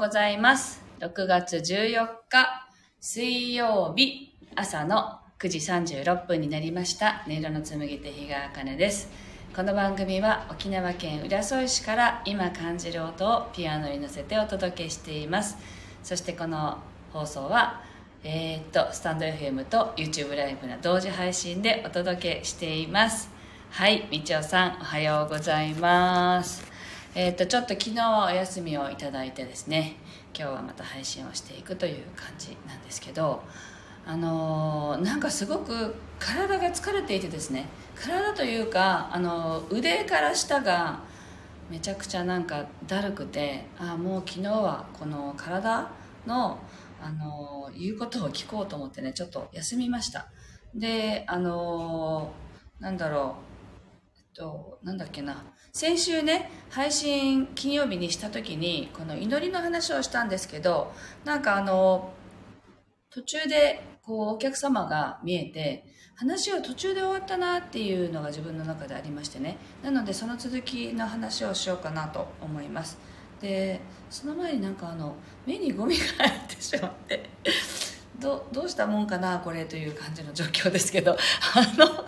ございます。6月14日水曜日朝の9時36分になりました。音色の紡手日川茜です。この番組は沖縄県浦添市から今感じる音をピアノに乗せてお届けしています。そしてこの放送はえーっとスタンド FM と YouTube ライブの同時配信でお届けしています。はい、みちおさんおはようございます。えーっとちょっと昨日はお休みをいただいてですね今日はまた配信をしていくという感じなんですけどあのーなんかすごく体が疲れていてですね体というか、あのー腕から下がめちゃくちゃなんかだるくてあーもう昨日はこの体の、あのー言うことを聞こうと思ってねちょっと休みました。であのーなんだろうえっとなんだっけな。先週ね配信金曜日にした時にこの祈りの話をしたんですけどなんかあの途中でこうお客様が見えて話を途中で終わったなっていうのが自分の中でありましてね。なのでその続きの話をしようかなと思います。でその前になんかあの目にゴミが入ってしまってどどうしたもんかなこれという感じの状況ですけどあの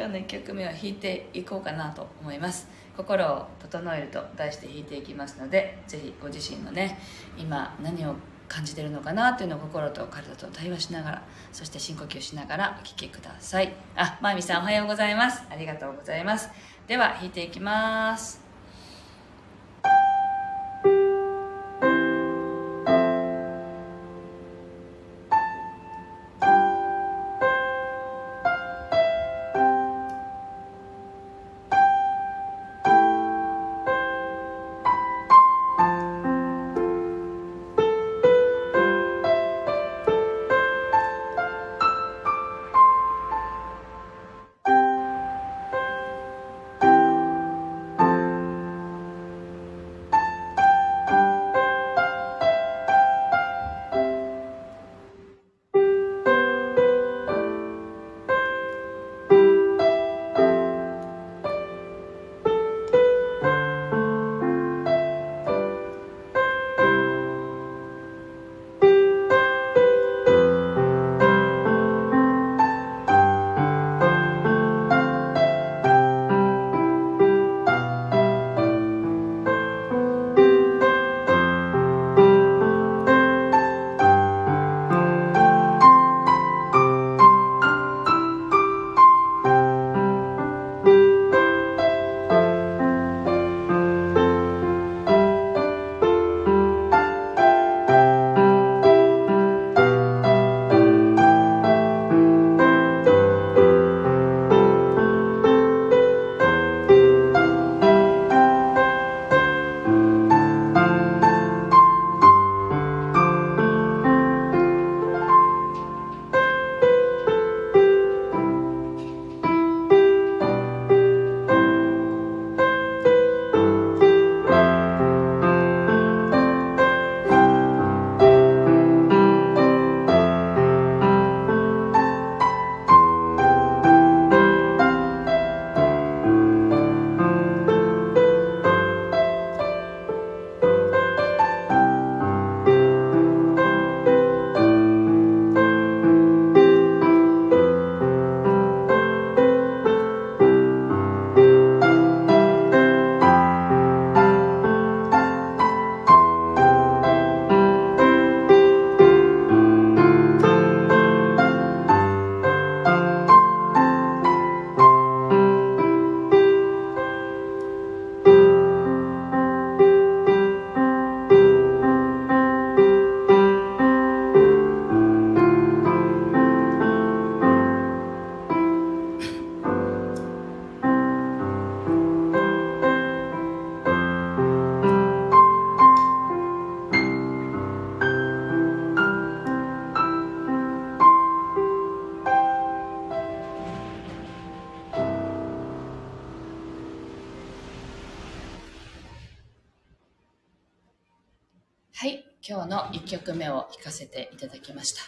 今日の1曲目は弾いていこうかなと思います。心を整えると題して弾いていきますのでぜひご自身のね今何を感じてるのかなというのを心と体と対話しながらそして深呼吸しながらお聴きください。あまみさんおはようございます。ありがとうございます。では弾いていきます。曲目を弾かせていただきました。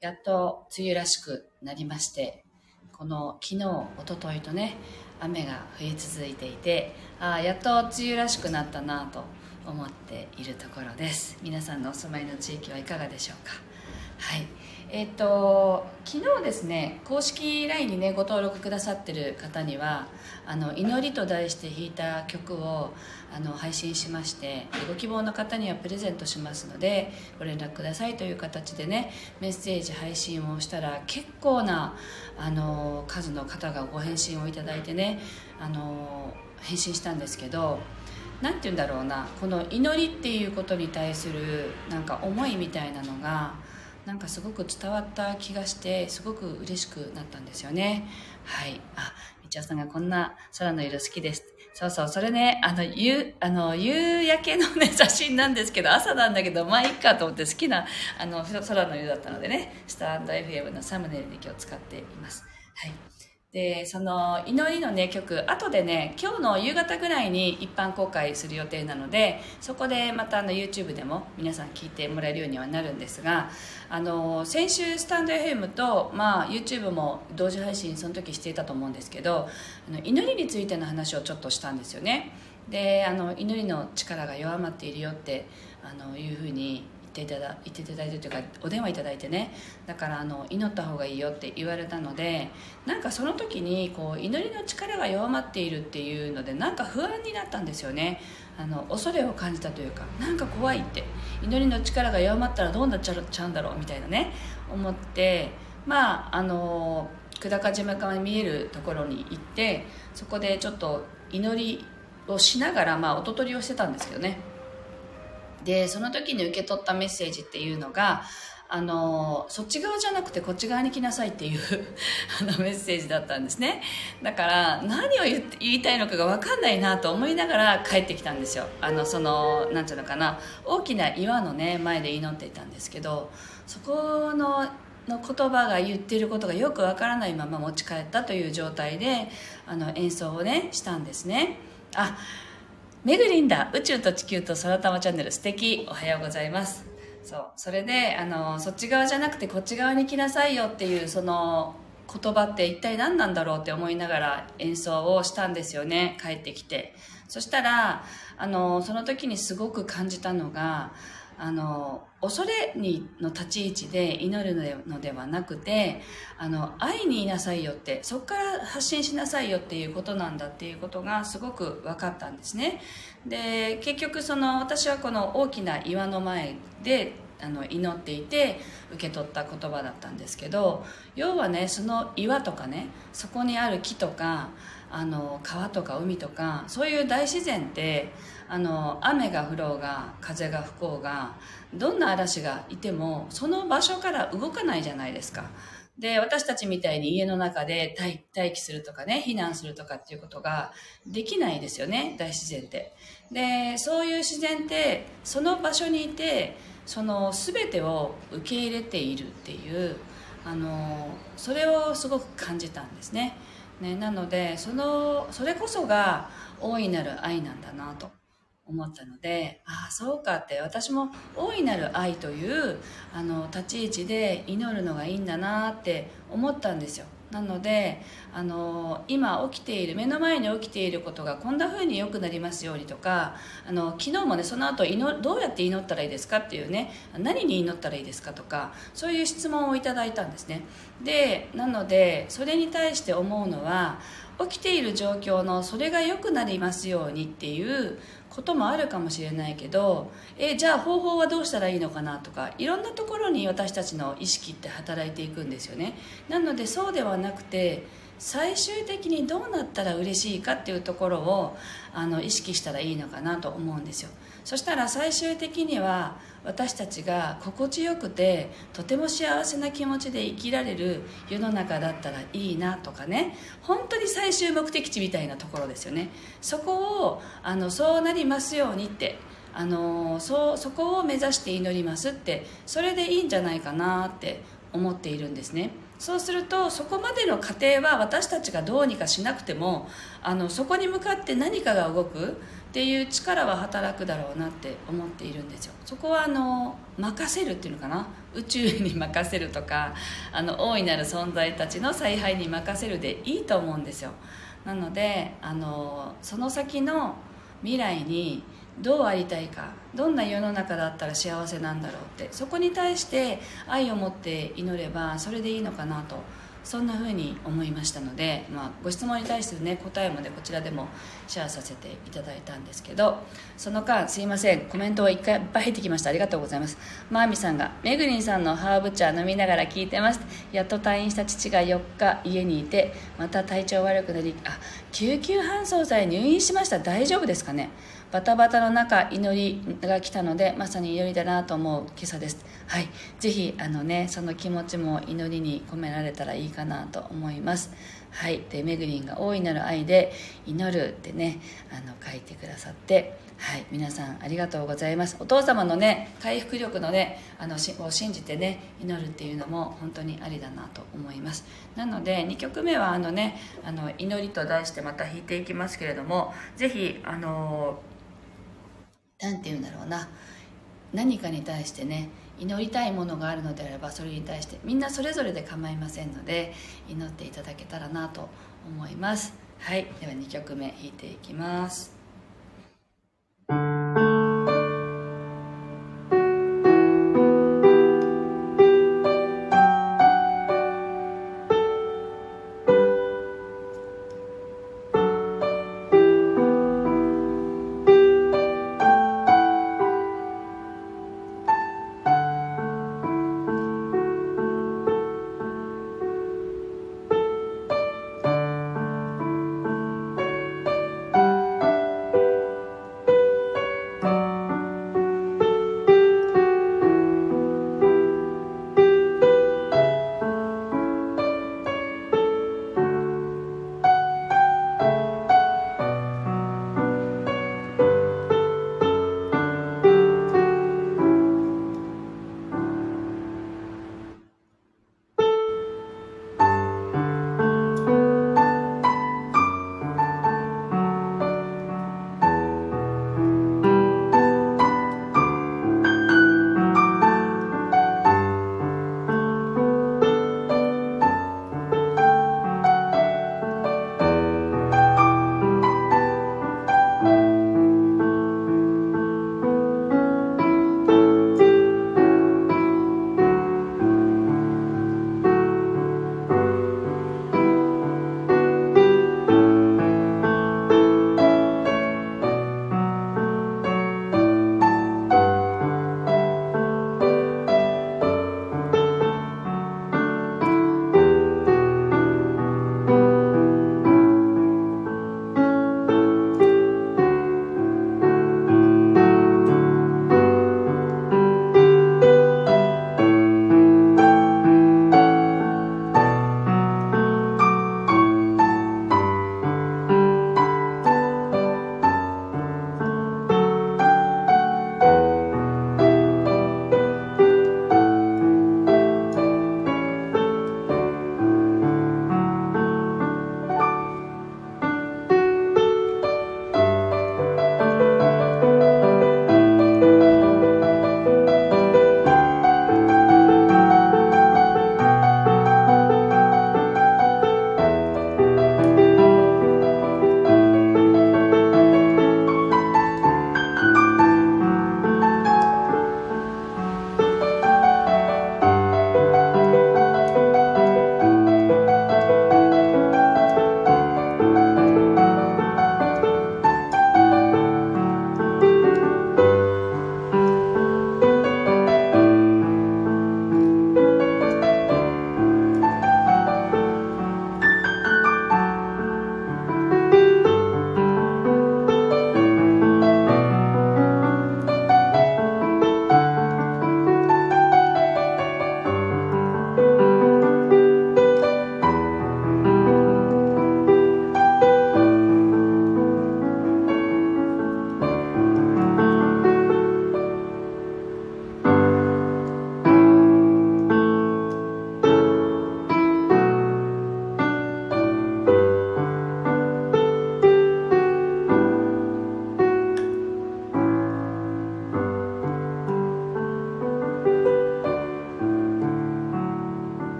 やっと梅雨らしくなりましてこの昨日おとといとね雨が降り続いていてああやっと梅雨らしくなったなと思っているところです。皆さんのお住まいの地域はいかがでしょうか？はい。えっ、と昨日ですね公式 LINE にねご登録くださってる方には「あの祈り」と題して弾いた曲をあの配信しましてご希望の方にはプレゼントしますのでご連絡くださいという形でねメッセージ配信をしたら結構なあの数の方がご返信をいただいてねあの返信したんですけど何て言うんだろうなこの祈りっていうことに対するなんか思いみたいなのがなんかすごく伝わった気がしてすごく嬉しくなったんですよね。はい。あみちおさんがこんな空の色好きです。そうそうそれねあの夕あの夕焼けのね写真なんですけど朝なんだけどまあいいかと思って好きなあの空の色だったのでねスタンド FM のサムネイルで今日使っています。はい。でその祈りのね曲後でね今日の夕方ぐらいに一般公開する予定なのでそこでまたあの YouTube でも皆さん聞いてもらえるようにはなるんですがあの先週スタンド FM と、まあ、YouTube も同時配信その時していたと思うんですけどあの祈りについての話をちょっとしたんですよね。であの祈りの力が弱まっているよってあのいうふうにっていただいていただいてというかお電話いただいてね。だからあの祈った方がいいよって言われたのでなんかその時にこう祈りの力が弱まっているっていうのでなんか不安になったんですよね。あの恐れを感じたというかなんか怖いって。祈りの力が弱まったらどうなっちゃうんだろうみたいなね思ってまああの久高島から見えるところに行ってそこでちょっと祈りをしながら、まあ、音取りをしてたんですけどね。でその時に受け取ったメッセージっていうのがあのそっち側じゃなくてこっち側に来なさいっていう あのメッセージだったんですね。だから何を言いたいのかが分かんないなと思いながら帰ってきたんですよ。あのそのなんていうのかな。大きな岩のね前で祈っていたんですけどそこのの言葉が言ってることがよくわからないまま持ち帰ったという状態であの演奏をねしたんですね。あめぐりんだ宇宙と地球と空玉チャンネル素敵おはようございます。そうそれであのそっち側じゃなくてこっち側に来なさいよっていうその言葉って一体何なんだろうって思いながら演奏をしたんですよね。帰ってきて。そしたらあのその時にすごく感じたのがあの恐れにの立ち位置で祈るのではなくてあの愛にいなさいよってそこから発信しなさいよっていうことなんだっていうことがすごく分かったんですね。で結局その私はこの大きな岩の前であの祈っていて受け取った言葉だったんですけど要はねその岩とかねそこにある木とかあの川とか海とかそういう大自然ってあの雨が降ろうが風が吹こうがどんな嵐がいてもその場所から動かないじゃないですか。で私たちみたいに家の中で待機するとかね避難するとかっていうことができないですよね大自然って。でそういう自然ってその場所にいてその全てを受け入れているっていうあのそれをすごく感じたんですね。ねなのでそのそれこそが大いなる愛なんだなと思ったのでああそうかって私も大いなる愛というあの立ち位置で祈るのがいいんだなって思ったんですよ。なのであの今起きている目の前に起きていることがこんな風に良くなりますようにとかあの昨日もねその後祈どうやって祈ったらいいですかっていうね何に祈ったらいいですかとかそういう質問をいただいたんですね。でなのでそれに対して思うのは起きている状況のそれが良くなりますようにっていうこともあるかもしれないけどえじゃあ方法はどうしたらいいのかなとかいろんなところに私たちの意識って働いていくんですよね。なのでそうではなくて最終的にどうなったら嬉しいかっていうところをあの意識したらいいのかなと思うんですよ。そしたら最終的には私たちが心地よくてとても幸せな気持ちで生きられる世の中だったらいいなとかね。本当に最終目的地みたいなところですよね。そこをあのそうなりますようにってあのそうそこを目指して祈りますってそれでいいんじゃないかなって思っているんですね。そうするとそこまでの過程は私たちがどうにかしなくてもあのそこに向かって何かが動くっていう力は働くだろうなって思っているんですよ。そこはあの任せるっていうのかな？宇宙に任せるとかあの大いなる存在たちの采配に任せるでいいと思うんですよ。なのであのその先の未来にどうありたいかどんな世の中だったら幸せなんだろうってそこに対して愛を持って祈ればそれでいいのかなとそんな風に思いましたので、まあ、ご質問に対する、ね、答えもねこちらでもシェアさせていただいたんですけどその間すいませんコメントがいっぱい入ってきました。ありがとうございます。マーミさんが「めぐりんさんのハーブ茶飲みながら聞いてます」やっと退院した父が4日家にいてまた体調悪くなりあ救急搬送さえ入院しました。大丈夫ですかね。バタバタの中祈りが来たのでまさに祈りだなと思う今朝です。はい。ぜひあのねその気持ちも祈りに込められたらいいかなと思います。はい。でめぐりんが大いなる愛で祈るってねあの書いてくださって。はい。皆さんありがとうございます。お父様のね回復力のねあのを信じてね祈るっていうのも本当にありだなと思います。なので2曲目はあのねあの祈りと題してまた弾いていきますけれどもぜひあの何て言うんだろうな。何かに対してね祈りたいものがあるのであればそれに対してみんなそれぞれで構いませんので祈っていただけたらなと思います。はい。では2曲目弾いていきます。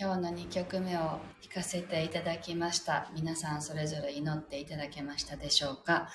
今日の2曲目を弾かせていただきました。皆さんそれぞれ祈っていただけましたでしょうか？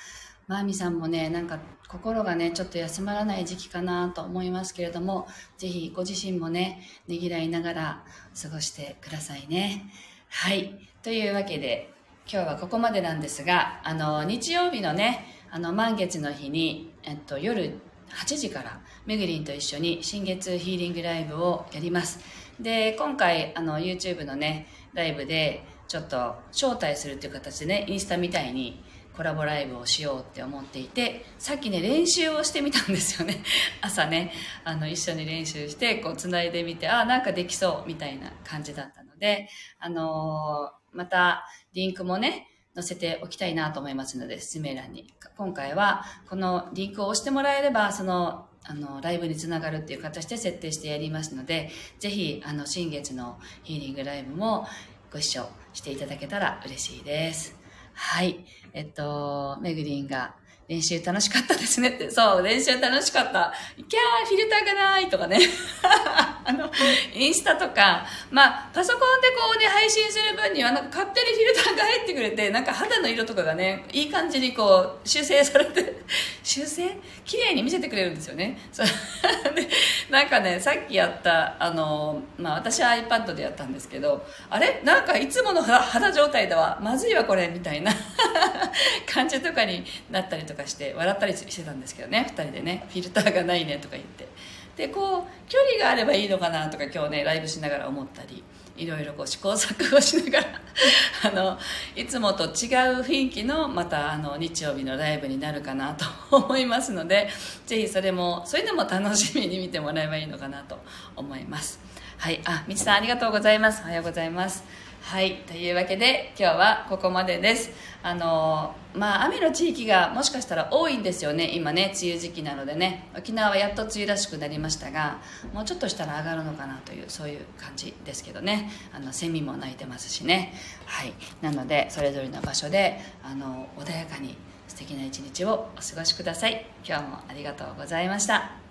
マーミさんもねなんか心がねちょっと休まらない時期かなと思いますけれどもぜひご自身もねねぎらいながら過ごしてくださいね。はい。というわけで今日はここまでなんですがあの日曜日のねあの満月の日に、えっと、夜8時からめぐりんと一緒に新月ヒーリングライブをやります。で今回あの YouTube のねライブでちょっと招待するっていう形でねインスタみたいにコラボライブをしようって思っていてさっきね練習をしてみたんですよね。朝ね。あの一緒に練習してこうつないでみてあなんかできそうみたいな感じだったのであのー、またリンクもね載せておきたいなと思いますので説明欄に。今回はこのリンクを押してもらえればそのあの、ライブにつながるっていう形で設定してやりますので、ぜひ、あの、新月のヒーリングライブもご視聴していただけたら嬉しいです。はい。えっと、めぐりんが練習楽しかったですねって。そう、練習楽しかった。キャー、フィルターがないとかね。あの、インスタとか、まあ、パソコンでこうね、配信する分には、なんか勝手にフィルターが入ってくれて、なんか肌の色とかがね、いい感じにこう、修正されて、修正？綺麗に見せてくれるんですよね。そう で、なんかね、さっきやった、あの、まあ、私は iPad でやったんですけど、あれ？なんかいつもの肌状態では、まずいわこれ、みたいな感じとかになったりとかとかして、笑ったりしてたんですけどね、二人でね、フィルターがないねとか言って。でこう距離があればいいのかなとか今日ねライブしながら思ったりいろいろこう試行錯誤しながら あのいつもと違う雰囲気のまたあの日曜日のライブになるかなと思いますのでぜひそれもそういうのも楽しみに見てもらえばいいのかなと思います。はい。あみちさんありがとうございます。おはようございます。はいというわけで今日はここまでです。あのまあ雨の地域がもしかしたら多いんですよね今ね梅雨時期なのでね。沖縄はやっと梅雨らしくなりましたがもうちょっとしたら上がるのかなというそういう感じですけどね。あのセミも鳴いてますしね。はい。なのでそれぞれの場所であの穏やかに素敵な一日をお過ごしください。今日もありがとうございました。